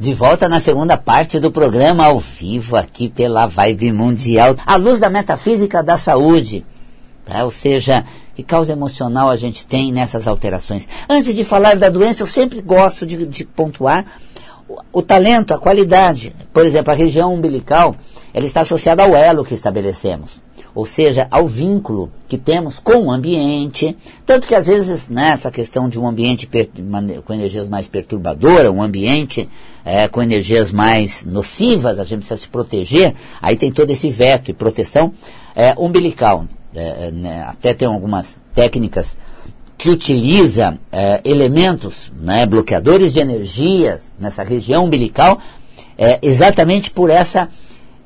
De volta na segunda parte do programa ao vivo aqui pela Vibe Mundial, à luz da metafísica da saúde. Tá? Ou seja, que causa emocional a gente tem nessas alterações. Antes de falar da doença, eu sempre gosto de, de pontuar o, o, talento, a qualidade. Por exemplo, a região umbilical, ela está associada ao elo que estabelecemos ou seja, ao vínculo que temos com o ambiente, tanto que às vezes nessa questão de um ambiente com energias mais perturbadoras, um ambiente é, com energias mais nocivas, a gente precisa se proteger, aí tem todo esse veto e proteção é, umbilical. É, né, até tem algumas técnicas que utiliza é, elementos, né, bloqueadores de energias nessa região umbilical, é, exatamente por essa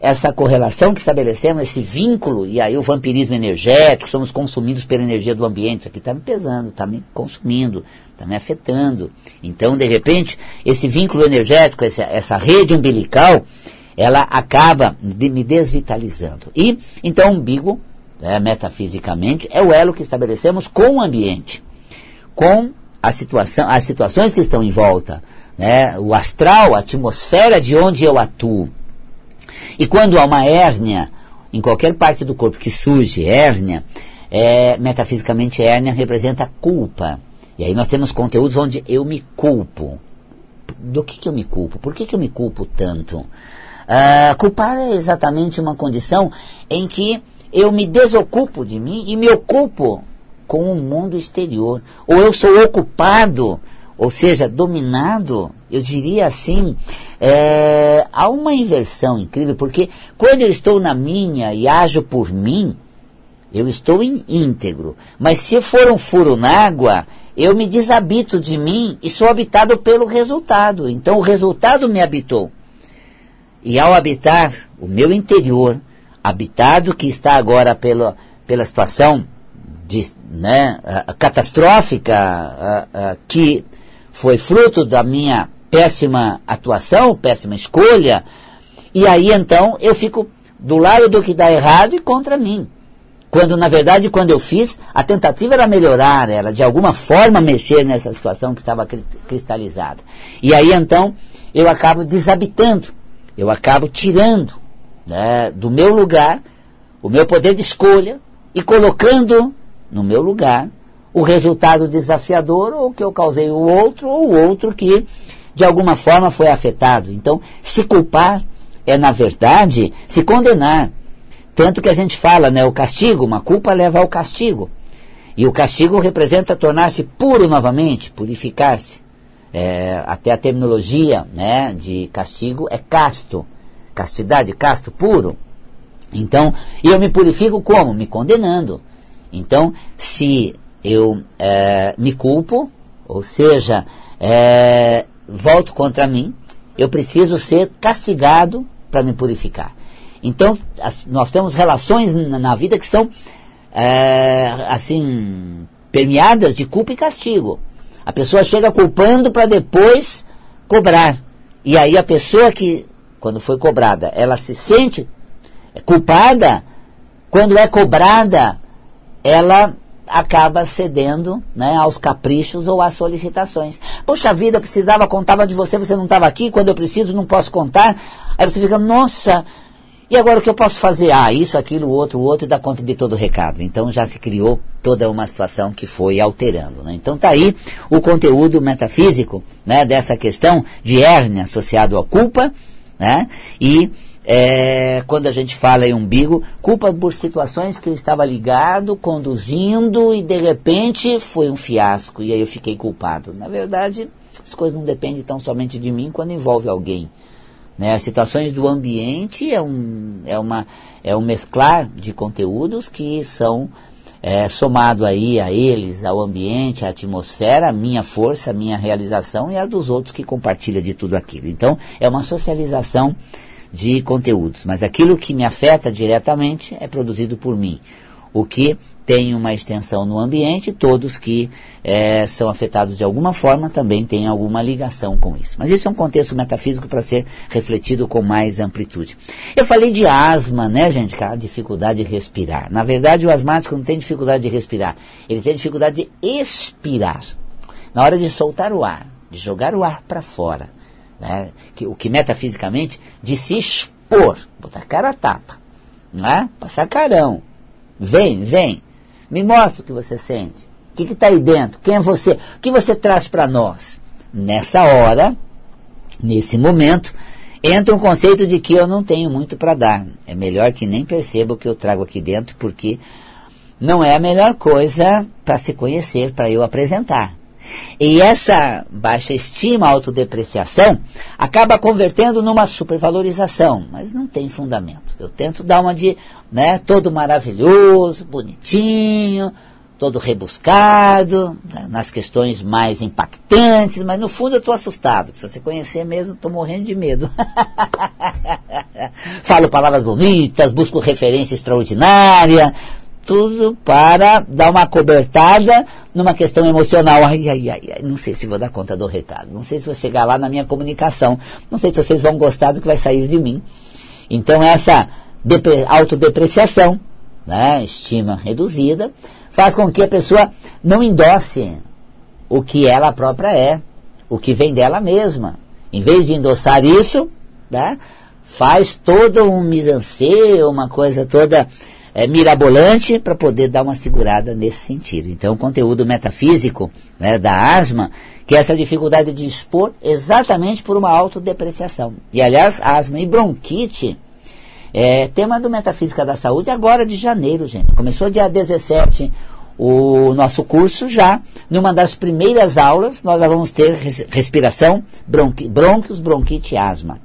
essa correlação que estabelecemos, esse vínculo, e aí o vampirismo energético, somos consumidos pela energia do ambiente, isso aqui está me pesando, está me consumindo, está me afetando. Então, de repente, esse vínculo energético, essa, essa rede umbilical, ela acaba de me desvitalizando. E, então, o umbigo, né, metafisicamente, é o elo que estabelecemos com o ambiente, com a situação, as situações que estão em volta, né, o astral, a atmosfera de onde eu atuo. E quando há uma hérnia, em qualquer parte do corpo que surge hérnia, é, metafisicamente hérnia representa culpa. E aí nós temos conteúdos onde eu me culpo. Do que, que eu me culpo? Por que, que eu me culpo tanto? Ah, culpar é exatamente uma condição em que eu me desocupo de mim e me ocupo com o mundo exterior. Ou eu sou ocupado ou seja, dominado, eu diria assim, é, há uma inversão incrível, porque quando eu estou na minha e ajo por mim, eu estou em íntegro. Mas se for um furo na água, eu me desabito de mim e sou habitado pelo resultado. Então o resultado me habitou. E ao habitar o meu interior, habitado que está agora pela, pela situação de, né, catastrófica que foi fruto da minha péssima atuação, péssima escolha, e aí então eu fico do lado do que dá errado e contra mim. Quando, na verdade, quando eu fiz, a tentativa era melhorar, era de alguma forma mexer nessa situação que estava cristalizada. E aí então eu acabo desabitando, eu acabo tirando né, do meu lugar o meu poder de escolha e colocando no meu lugar o resultado desafiador, ou que eu causei o outro, ou o outro que de alguma forma foi afetado. Então, se culpar é, na verdade, se condenar. Tanto que a gente fala, né, o castigo, uma culpa leva ao castigo. E o castigo representa tornar-se puro novamente, purificar-se. É, até a terminologia né, de castigo é casto. Castidade, casto, puro. Então, eu me purifico como? Me condenando. Então, se eu é, me culpo, ou seja, é, volto contra mim, eu preciso ser castigado para me purificar. Então, as, nós temos relações na, na vida que são, é, assim, permeadas de culpa e castigo. A pessoa chega culpando para depois cobrar. E aí a pessoa que, quando foi cobrada, ela se sente culpada, quando é cobrada, ela acaba cedendo né, aos caprichos ou às solicitações. Poxa vida, precisava, contava de você, você não estava aqui, quando eu preciso não posso contar. Aí você fica, nossa, e agora o que eu posso fazer? Ah, isso, aquilo, outro, outro, e dá conta de todo o recado. Então já se criou toda uma situação que foi alterando. Né? Então tá aí o conteúdo metafísico né, dessa questão de hérnia associado à culpa né, e é, quando a gente fala em umbigo, culpa por situações que eu estava ligado, conduzindo e de repente foi um fiasco e aí eu fiquei culpado. Na verdade, as coisas não dependem tão somente de mim quando envolve alguém. Né? As situações do ambiente é um, é, uma, é um mesclar de conteúdos que são é, somado aí a eles, ao ambiente, à atmosfera, a minha força, a minha realização e a dos outros que compartilha de tudo aquilo. Então, é uma socialização de conteúdos, mas aquilo que me afeta diretamente é produzido por mim. O que tem uma extensão no ambiente, todos que é, são afetados de alguma forma também têm alguma ligação com isso. Mas isso é um contexto metafísico para ser refletido com mais amplitude. Eu falei de asma, né, gente? Cara, dificuldade de respirar. Na verdade, o asmático não tem dificuldade de respirar, ele tem dificuldade de expirar. Na hora de soltar o ar, de jogar o ar para fora né? que, o que metafisicamente de se expor, botar cara a tapa, né? passar carão. Vem, vem, me mostra o que você sente. O que está aí dentro? Quem é você? O que você traz para nós? Nessa hora, nesse momento, entra um conceito de que eu não tenho muito para dar. É melhor que nem perceba o que eu trago aqui dentro, porque não é a melhor coisa para se conhecer, para eu apresentar. E essa baixa estima, autodepreciação, acaba convertendo numa supervalorização, mas não tem fundamento. Eu tento dar uma de, né, todo maravilhoso, bonitinho, todo rebuscado, né, nas questões mais impactantes, mas no fundo eu estou assustado. Se você conhecer mesmo, estou morrendo de medo. Falo palavras bonitas, busco referência extraordinária, tudo para dar uma cobertada numa questão emocional. Ai, ai, ai, ai, não sei se vou dar conta do recado, não sei se vou chegar lá na minha comunicação, não sei se vocês vão gostar do que vai sair de mim. Então essa autodepreciação, né, estima reduzida, faz com que a pessoa não endosse o que ela própria é, o que vem dela mesma. Em vez de endossar isso, né, faz todo um mise uma coisa toda é, mirabolante para poder dar uma segurada nesse sentido. Então, o conteúdo metafísico né, da asma, que é essa dificuldade de expor exatamente por uma autodepreciação. E, aliás, asma e bronquite é tema do Metafísica da Saúde agora de janeiro, gente. Começou dia 17 o nosso curso já. Numa das primeiras aulas, nós vamos ter respiração, bronqui, brônquios, bronquite e asma.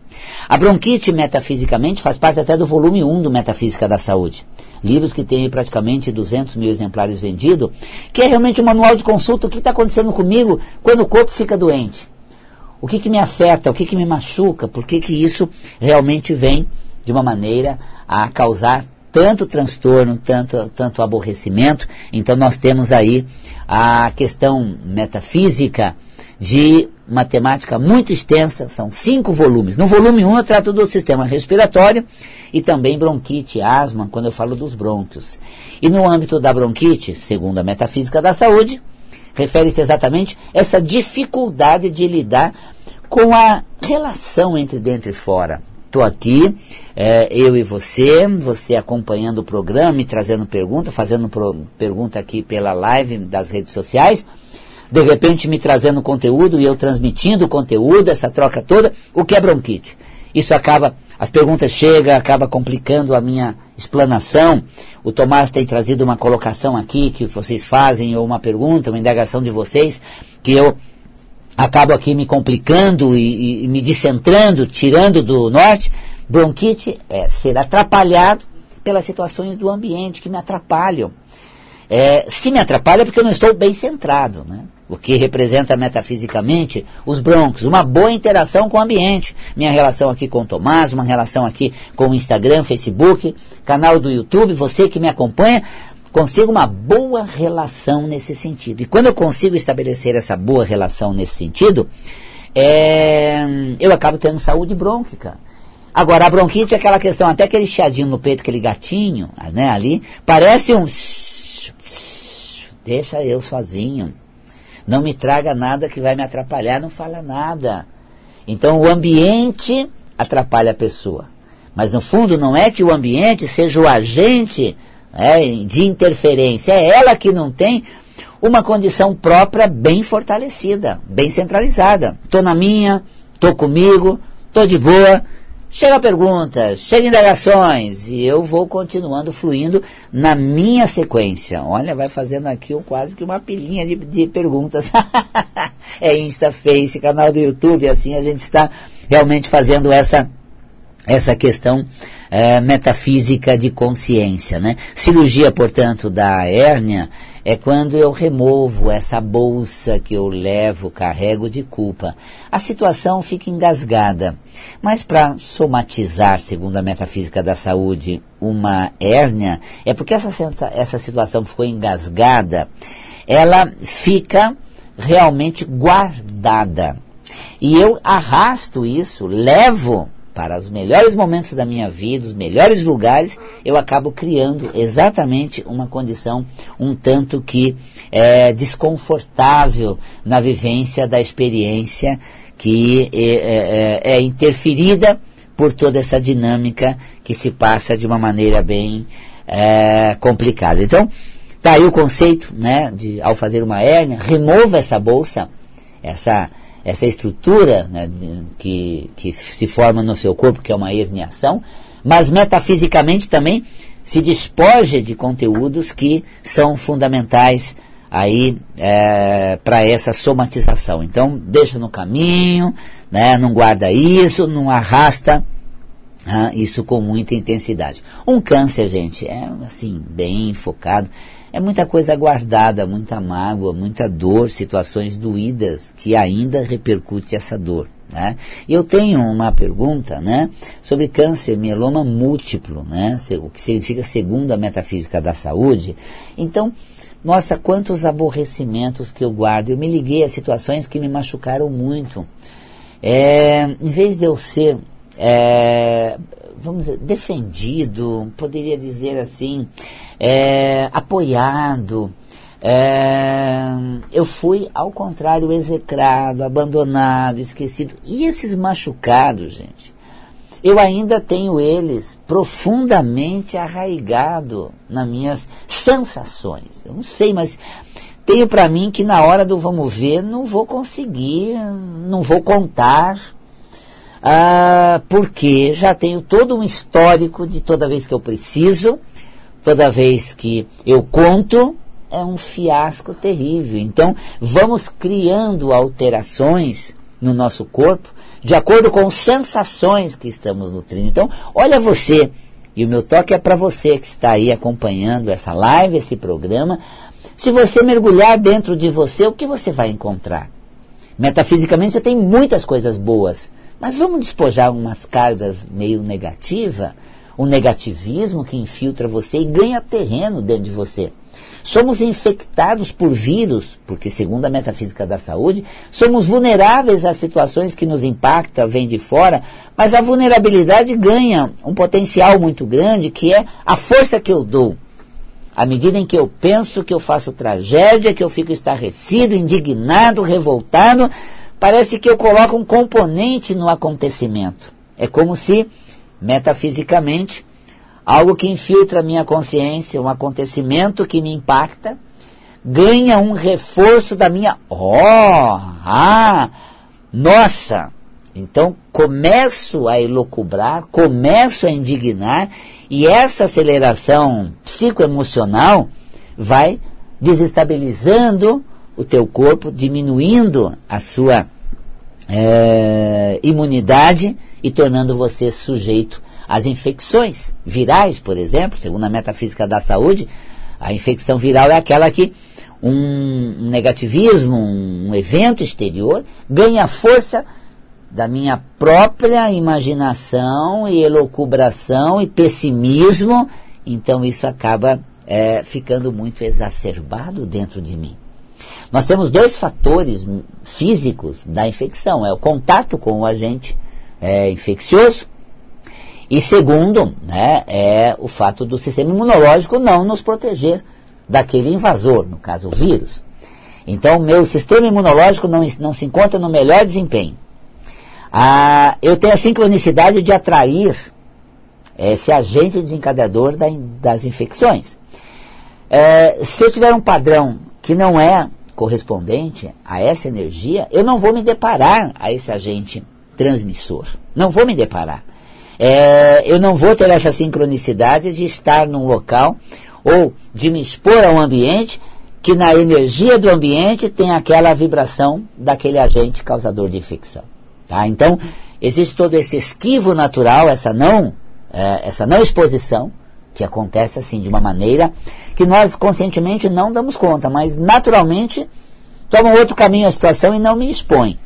A bronquite, metafisicamente, faz parte até do volume 1 do Metafísica da Saúde. Livros que têm praticamente 200 mil exemplares vendidos, que é realmente um manual de consulta, o que está acontecendo comigo quando o corpo fica doente. O que, que me afeta, o que, que me machuca, por que, que isso realmente vem de uma maneira a causar tanto transtorno, tanto, tanto aborrecimento. Então nós temos aí a questão metafísica de matemática muito extensa, são cinco volumes. No volume 1 um, eu trato do sistema respiratório e também bronquite, asma, quando eu falo dos brônquios. E no âmbito da bronquite, segundo a metafísica da saúde, refere-se exatamente essa dificuldade de lidar com a relação entre dentro e fora. Estou aqui, é, eu e você, você acompanhando o programa e trazendo pergunta, fazendo pro, pergunta aqui pela live das redes sociais, de repente me trazendo conteúdo e eu transmitindo o conteúdo, essa troca toda, o que é bronquite? Isso acaba, as perguntas chegam, acaba complicando a minha explanação. O Tomás tem trazido uma colocação aqui que vocês fazem, ou uma pergunta, uma indagação de vocês, que eu acabo aqui me complicando e, e me descentrando, tirando do norte. Bronquite é ser atrapalhado pelas situações do ambiente que me atrapalham. É, se me atrapalha é porque eu não estou bem centrado, né? O que representa metafisicamente os brônquios, uma boa interação com o ambiente. Minha relação aqui com o Tomás, uma relação aqui com o Instagram, Facebook, canal do YouTube, você que me acompanha, consigo uma boa relação nesse sentido. E quando eu consigo estabelecer essa boa relação nesse sentido, é, eu acabo tendo saúde brônquica. Agora, a bronquite é aquela questão, até aquele chiadinho no peito, aquele gatinho, né, ali, parece um... Deixa eu sozinho. Não me traga nada que vai me atrapalhar, não fala nada. Então, o ambiente atrapalha a pessoa. Mas, no fundo, não é que o ambiente seja o agente é, de interferência. É ela que não tem uma condição própria bem fortalecida, bem centralizada. Estou na minha, estou comigo, estou de boa. Chega perguntas, chega indagações e eu vou continuando fluindo na minha sequência. Olha, vai fazendo aqui um, quase que uma pilinha de, de perguntas. é Insta, Face, canal do YouTube, assim a gente está realmente fazendo essa essa questão é, metafísica de consciência. Né? Cirurgia, portanto, da hérnia é quando eu removo essa bolsa que eu levo, carrego de culpa. A situação fica engasgada. Mas para somatizar, segundo a metafísica da saúde, uma hérnia, é porque essa, essa situação ficou engasgada, ela fica realmente guardada. E eu arrasto isso, levo para os melhores momentos da minha vida, os melhores lugares, eu acabo criando exatamente uma condição um tanto que é, desconfortável na vivência da experiência que é, é, é, interferida por toda essa dinâmica que se passa de uma maneira bem é, complicada. Então, está aí o conceito, né, de ao fazer uma hérnia, remova essa bolsa, essa, essa estrutura né, que, que se forma no seu corpo, que é uma herniação, mas metafisicamente também se despoje de conteúdos que são fundamentais aí é, para essa somatização. Então deixa no caminho, né, não guarda isso, não arrasta isso com muita intensidade. Um câncer, gente, é assim bem focado. É muita coisa guardada, muita mágoa, muita dor, situações doídas que ainda repercute essa dor. Né? Eu tenho uma pergunta né, sobre câncer mieloma múltiplo, né, o que significa segundo a metafísica da saúde. Então, nossa, quantos aborrecimentos que eu guardo. Eu me liguei a situações que me machucaram muito. É, em vez de eu ser, é, vamos dizer, defendido, poderia dizer assim, é, apoiado, é, eu fui, ao contrário, execrado, abandonado, esquecido. E esses machucados, gente, eu ainda tenho eles profundamente arraigado nas minhas sensações. Eu não sei, mas tenho para mim que na hora do vamos ver não vou conseguir, não vou contar, ah, porque já tenho todo um histórico de toda vez que eu preciso, toda vez que eu conto, é um fiasco terrível. Então, vamos criando alterações no nosso corpo de acordo com sensações que estamos nutrindo. Então, olha você, e o meu toque é para você que está aí acompanhando essa live, esse programa. Se você mergulhar dentro de você, o que você vai encontrar? Metafisicamente você tem muitas coisas boas, mas vamos despojar umas cargas meio negativas, o negativismo que infiltra você e ganha terreno dentro de você. Somos infectados por vírus, porque, segundo a metafísica da saúde, somos vulneráveis às situações que nos impactam, vêm de fora, mas a vulnerabilidade ganha um potencial muito grande, que é a força que eu dou. À medida em que eu penso que eu faço tragédia, que eu fico estarrecido, indignado, revoltado, parece que eu coloco um componente no acontecimento. É como se, metafisicamente, algo que infiltra a minha consciência, um acontecimento que me impacta, ganha um reforço da minha, oh, ah, nossa. Então começo a elocubrar, começo a indignar e essa aceleração psicoemocional vai desestabilizando o teu corpo, diminuindo a sua é, imunidade e tornando você sujeito as infecções virais, por exemplo, segundo a metafísica da saúde, a infecção viral é aquela que um negativismo, um evento exterior, ganha força da minha própria imaginação e elocubração e pessimismo, então isso acaba é, ficando muito exacerbado dentro de mim. Nós temos dois fatores físicos da infecção: é o contato com o agente é, infeccioso e segundo, né, é o fato do sistema imunológico não nos proteger daquele invasor, no caso o vírus. Então, meu sistema imunológico não, não se encontra no melhor desempenho. Ah, eu tenho a sincronicidade de atrair esse agente desencadeador da, das infecções. É, se eu tiver um padrão que não é correspondente a essa energia, eu não vou me deparar a esse agente transmissor. Não vou me deparar é, eu não vou ter essa sincronicidade de estar num local ou de me expor a um ambiente que na energia do ambiente tem aquela vibração daquele agente causador de infecção. Tá? Então, existe todo esse esquivo natural, essa não, é, essa não exposição, que acontece assim de uma maneira que nós conscientemente não damos conta, mas naturalmente toma outro caminho a situação e não me expõe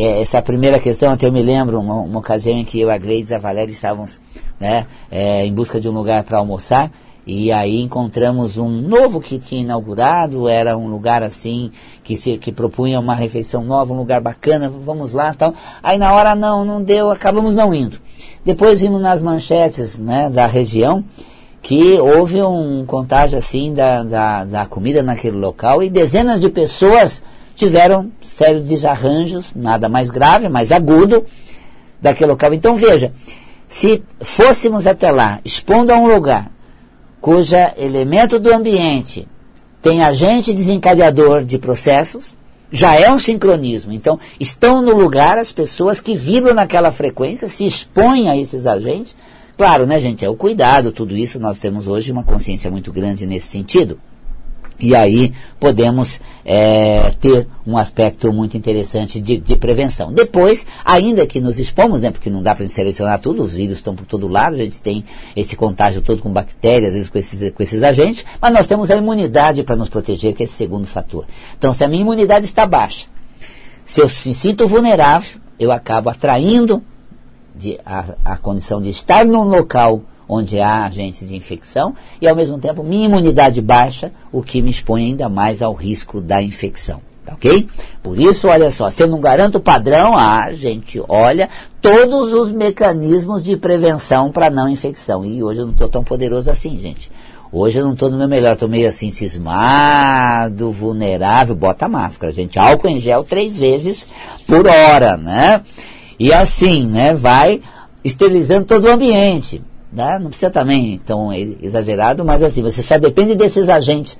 é, essa primeira questão, até eu me lembro, uma, uma ocasião em que eu, a Gleides e a Valéria estávamos né, é, em busca de um lugar para almoçar, e aí encontramos um novo que tinha inaugurado, era um lugar assim, que, se, que propunha uma refeição nova, um lugar bacana, vamos lá tal. Aí na hora não, não deu, acabamos não indo. Depois vimos nas manchetes né, da região que houve um contágio assim da, da, da comida naquele local e dezenas de pessoas tiveram sérios desarranjos, nada mais grave, mais agudo daquele local. Então veja, se fôssemos até lá, expondo a um lugar cuja elemento do ambiente tem agente desencadeador de processos, já é um sincronismo. Então, estão no lugar as pessoas que vibram naquela frequência, se expõem a esses agentes. Claro, né, gente? É o cuidado, tudo isso nós temos hoje uma consciência muito grande nesse sentido. E aí podemos é, ter um aspecto muito interessante de, de, prevenção. Depois, ainda que nos expomos, né, porque não dá para selecionar tudo, os vírus estão por todo lado, a gente tem esse contágio todo com bactérias, às vezes com esses, com esses agentes, mas nós temos a imunidade para nos proteger, que é esse segundo fator. Então, se a minha imunidade está baixa, se eu me sinto vulnerável, eu acabo atraindo de, a, a condição de estar num local onde há agentes de infecção, e ao mesmo tempo minha imunidade baixa, o que me expõe ainda mais ao risco da infecção. Tá ok? Por isso, olha só, se eu não garanto o padrão, ah, gente, olha todos os mecanismos de prevenção para não infecção. E hoje eu não estou tão poderoso assim, gente. Hoje eu não estou no meu melhor, estou meio assim cismado, vulnerável, bota máscara, gente. Álcool em gel três vezes por hora, né? E assim, né, vai esterilizando todo o ambiente. Né? Não precisa também tão exagerado, mas assim, você só depende desses agentes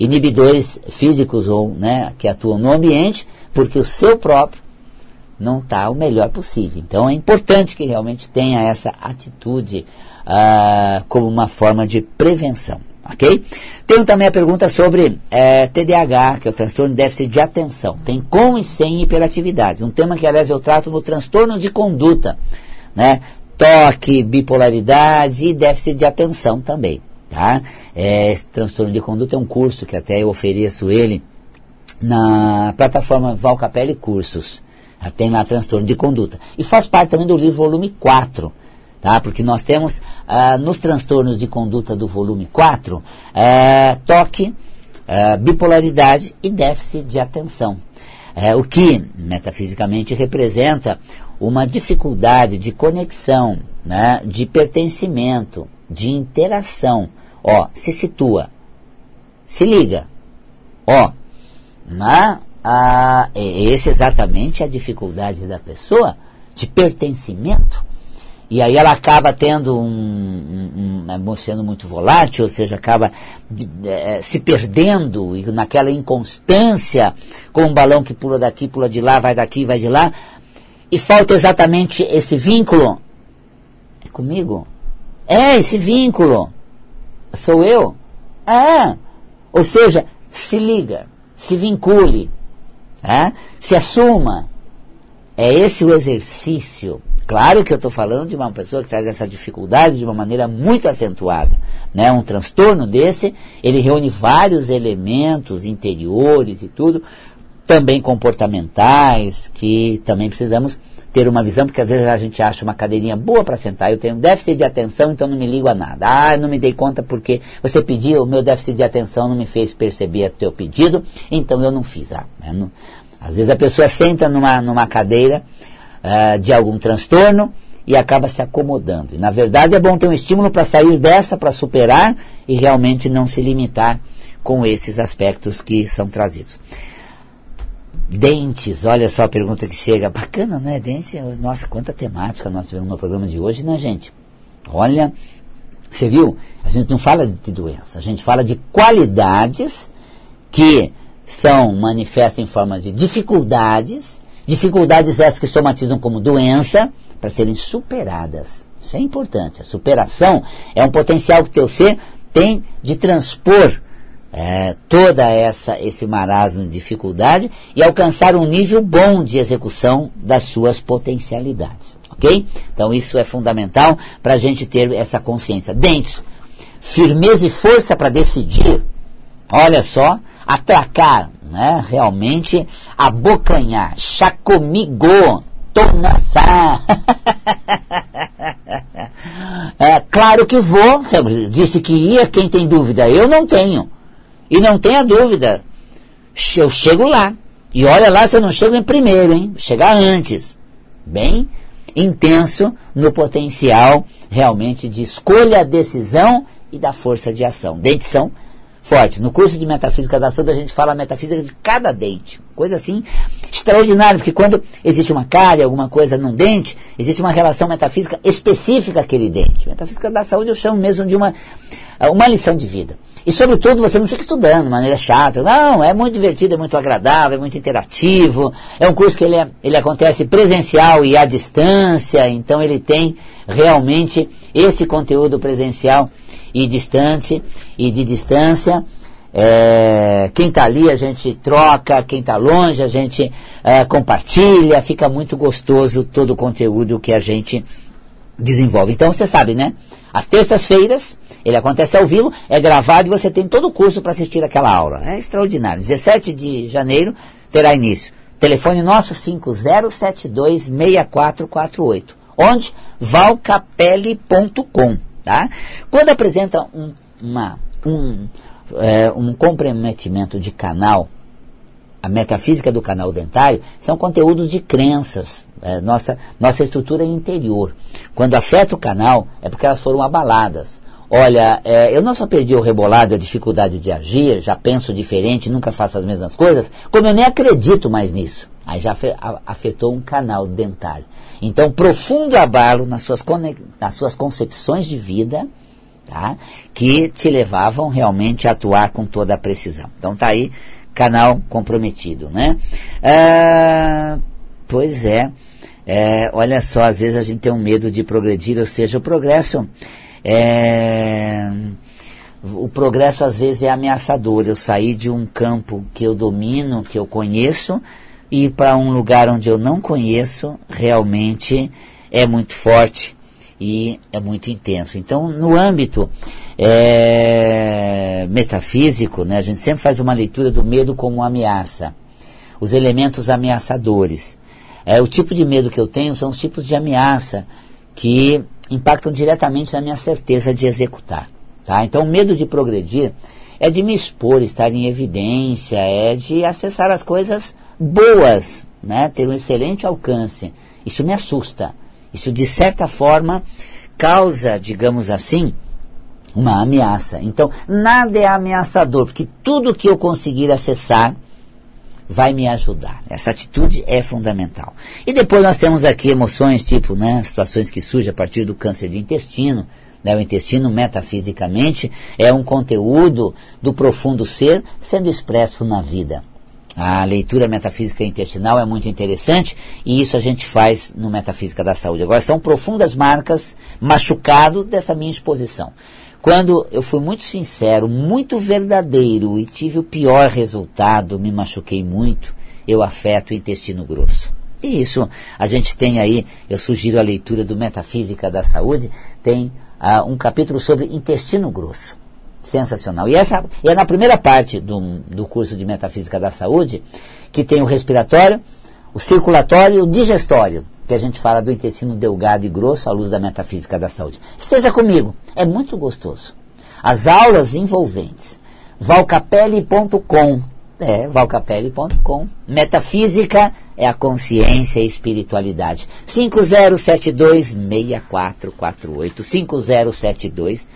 inibidores físicos ou né, que atuam no ambiente, porque o seu próprio não está o melhor possível. Então é importante que realmente tenha essa atitude ah, como uma forma de prevenção. Ok? Tenho também a pergunta sobre é, TDAH, que é o transtorno de déficit de atenção. Tem com e sem hiperatividade. Um tema que, aliás, eu trato no transtorno de conduta. Né? toque, bipolaridade e déficit de atenção também. Tá? É, esse transtorno de conduta é um curso que até eu ofereço ele na plataforma Valcapelli Cursos. Tem lá transtorno de conduta. E faz parte também do livro volume 4. Tá? Porque nós temos ah, nos transtornos de conduta do volume 4 ah, toque, ah, bipolaridade e déficit de atenção. É, o que metafisicamente representa uma dificuldade de conexão, né, de pertencimento, de interação. Ó, se situa, se liga. Ó, na, a, esse exatamente é a dificuldade da pessoa de pertencimento. E aí ela acaba tendo um, um, um sendo muito volátil, ou seja, acaba de, é, se perdendo e naquela inconstância, com um balão que pula daqui, pula de lá, vai daqui, vai de lá, e falta exatamente esse vínculo. É comigo? É, esse vínculo. Sou eu? É. Ou seja, se liga, se vincule, é? se assuma. É esse o exercício. Claro que eu estou falando de uma pessoa que traz essa dificuldade de uma maneira muito acentuada. Né? Um transtorno desse, ele reúne vários elementos interiores e tudo, também comportamentais, que também precisamos ter uma visão, porque às vezes a gente acha uma cadeirinha boa para sentar, eu tenho déficit de atenção, então não me ligo a nada. Ah, não me dei conta porque você pediu, o meu déficit de atenção não me fez perceber o teu pedido, então eu não fiz. Ah, né? Às vezes a pessoa senta numa, numa cadeira uh, de algum transtorno e acaba se acomodando. E na verdade é bom ter um estímulo para sair dessa, para superar e realmente não se limitar com esses aspectos que são trazidos. Dentes, olha só a pergunta que chega. Bacana, né? Dentes, nossa, quanta temática nós tivemos no programa de hoje, né, gente? Olha, você viu? A gente não fala de doença, a gente fala de qualidades que são manifestas em forma de dificuldades, dificuldades essas que somatizam como doença, para serem superadas. Isso é importante. A superação é um potencial que o teu ser tem de transpor é, toda essa esse marasmo de dificuldade e alcançar um nível bom de execução das suas potencialidades. Ok? Então isso é fundamental para a gente ter essa consciência. Dentes, firmeza e força para decidir. Olha só, atracar, né? realmente abocanhar, chacomigou, tonaçar. é, claro que vou, disse que ia, quem tem dúvida? Eu não tenho. E não tenha dúvida, eu chego lá. E olha lá se eu não chego em primeiro, hein? Chegar antes. Bem intenso no potencial realmente de escolha, decisão e da força de ação. Dentição, forte. No curso de metafísica da saúde a gente fala metafísica de cada dente. Coisa assim extraordinária, porque quando existe uma cárie, alguma coisa num dente, existe uma relação metafísica específica àquele dente. Metafísica da saúde eu chamo mesmo de uma, uma lição de vida. E, sobretudo, você não fica estudando de maneira chata. Não, é muito divertido, é muito agradável, é muito interativo. É um curso que ele, é, ele acontece presencial e à distância, então ele tem realmente esse conteúdo presencial e distante e de distância. É, quem está ali a gente troca, quem está longe a gente é, compartilha, fica muito gostoso todo o conteúdo que a gente desenvolve. Então você sabe, né? Às terças-feiras, ele acontece ao vivo, é gravado e você tem todo o curso para assistir aquela aula. É extraordinário. 17 de janeiro terá início. Telefone nosso 50726448. Onde? valcapelli.com. Tá? Quando apresenta um, uma, um, é, um comprometimento de canal, a metafísica do canal dentário, são conteúdos de crenças, é, nossa, nossa estrutura interior. Quando afeta o canal, é porque elas foram abaladas. Olha, é, eu não só perdi o rebolado, a dificuldade de agir, já penso diferente, nunca faço as mesmas coisas, como eu nem acredito mais nisso. Aí já afetou um canal dentário. Então, profundo abalo nas suas, nas suas concepções de vida, tá? que te levavam realmente a atuar com toda a precisão. Então tá aí, canal comprometido, né? Ah, pois é. É, olha só, às vezes a gente tem um medo de progredir, ou seja, o progresso é, o progresso às vezes é ameaçador. Eu sair de um campo que eu domino, que eu conheço, ir para um lugar onde eu não conheço, realmente é muito forte e é muito intenso. Então, no âmbito é, metafísico, né, a gente sempre faz uma leitura do medo como ameaça, os elementos ameaçadores. É, o tipo de medo que eu tenho são os tipos de ameaça que impactam diretamente na minha certeza de executar. Tá? Então, o medo de progredir é de me expor, estar em evidência, é de acessar as coisas boas, né? ter um excelente alcance. Isso me assusta. Isso, de certa forma, causa, digamos assim, uma ameaça. Então, nada é ameaçador, porque tudo que eu conseguir acessar vai me ajudar. Essa atitude é fundamental. E depois nós temos aqui emoções, tipo, né, situações que surgem a partir do câncer de intestino. Né, o intestino, metafisicamente, é um conteúdo do profundo ser sendo expresso na vida. A leitura metafísica intestinal é muito interessante e isso a gente faz no Metafísica da Saúde. Agora, são profundas marcas, machucado dessa minha exposição. Quando eu fui muito sincero, muito verdadeiro e tive o pior resultado, me machuquei muito, eu afeto o intestino grosso. E isso a gente tem aí, eu sugiro a leitura do Metafísica da Saúde, tem uh, um capítulo sobre intestino grosso. Sensacional. E essa e é na primeira parte do, do curso de Metafísica da Saúde, que tem o respiratório, o circulatório e o digestório que a gente fala do intestino delgado e grosso à luz da metafísica da saúde. Esteja comigo, é muito gostoso. As aulas envolventes. valcapelli.com é, valcapelli.com. Metafísica é a consciência e espiritualidade. 5072-6448. 5072-6448.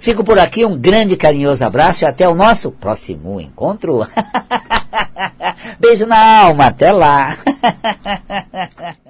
Fico por aqui, um grande carinhoso abraço e até o nosso próximo encontro. Beijo na alma, até lá.